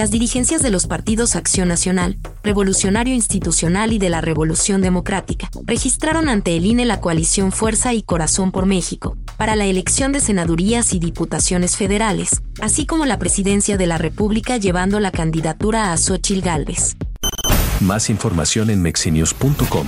las dirigencias de los partidos Acción Nacional, Revolucionario Institucional y de la Revolución Democrática registraron ante el INE la coalición Fuerza y Corazón por México para la elección de senadurías y diputaciones federales, así como la presidencia de la República llevando la candidatura a Xochil Gálvez. Más información en mexinews.com.